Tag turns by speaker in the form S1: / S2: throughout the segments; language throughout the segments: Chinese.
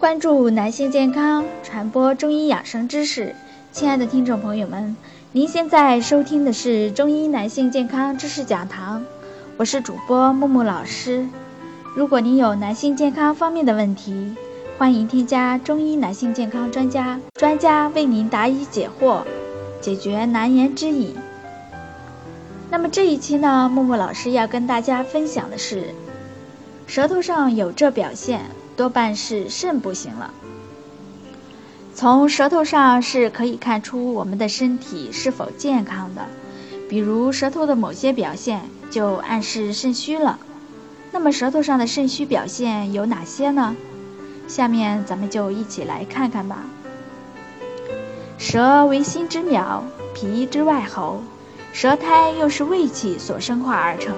S1: 关注男性健康，传播中医养生知识。亲爱的听众朋友们，您现在收听的是中医男性健康知识讲堂，我是主播木木老师。如果您有男性健康方面的问题，欢迎添加中医男性健康专家，专家为您答疑解惑，解决难言之隐。那么这一期呢，木木老师要跟大家分享的是，舌头上有这表现。多半是肾不行了。从舌头上是可以看出我们的身体是否健康的，比如舌头的某些表现就暗示肾虚了。那么舌头上的肾虚表现有哪些呢？下面咱们就一起来看看吧。舌为心之苗，脾之外喉，舌苔又是胃气所生化而成。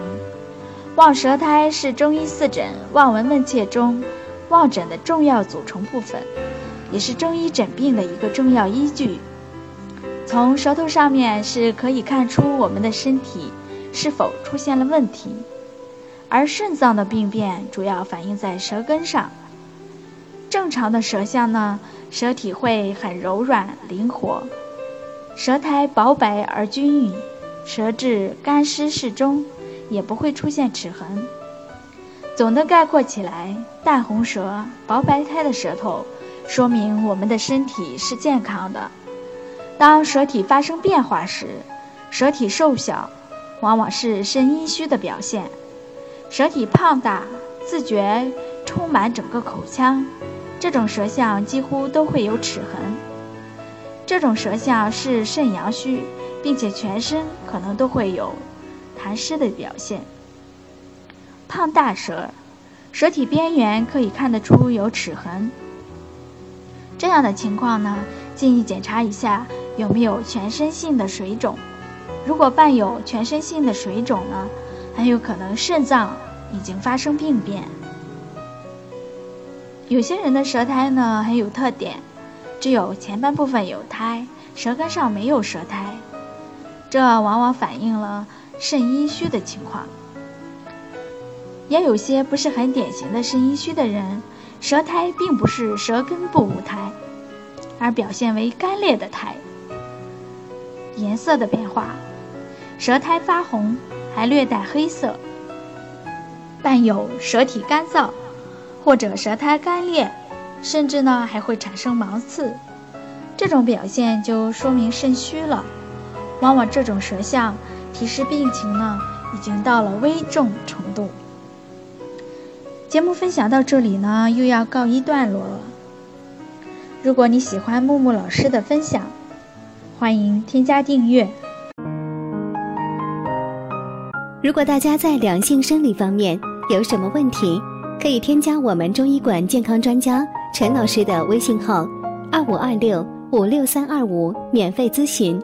S1: 望舌苔是中医四诊望闻问切中。望诊的重要组成部分，也是中医诊病的一个重要依据。从舌头上面是可以看出我们的身体是否出现了问题，而肾脏的病变主要反映在舌根上。正常的舌象呢，舌体会很柔软灵活，舌苔薄白而均匀，舌质干湿适中，也不会出现齿痕。总的概括起来，淡红舌、薄白苔的舌头，说明我们的身体是健康的。当舌体发生变化时，舌体瘦小，往往是肾阴虚的表现；舌体胖大，自觉充满整个口腔，这种舌象几乎都会有齿痕。这种舌象是肾阳虚，并且全身可能都会有痰湿的表现。胖大舌，舌体边缘可以看得出有齿痕。这样的情况呢，建议检查一下有没有全身性的水肿。如果伴有全身性的水肿呢，很有可能肾脏已经发生病变。有些人的舌苔呢很有特点，只有前半部分有苔，舌根上没有舌苔，这往往反映了肾阴虚的情况。也有些不是很典型的肾阴虚的人，舌苔并不是舌根部无苔，而表现为干裂的苔。颜色的变化，舌苔发红，还略带黑色，伴有舌体干燥，或者舌苔干裂，甚至呢还会产生芒刺。这种表现就说明肾虚了。往往这种舌象提示病情呢已经到了危重程度。节目分享到这里呢，又要告一段落了。如果你喜欢木木老师的分享，欢迎添加订阅。
S2: 如果大家在两性生理方面有什么问题，可以添加我们中医馆健康专家陈老师的微信号：二五二六五六三二五，免费咨询。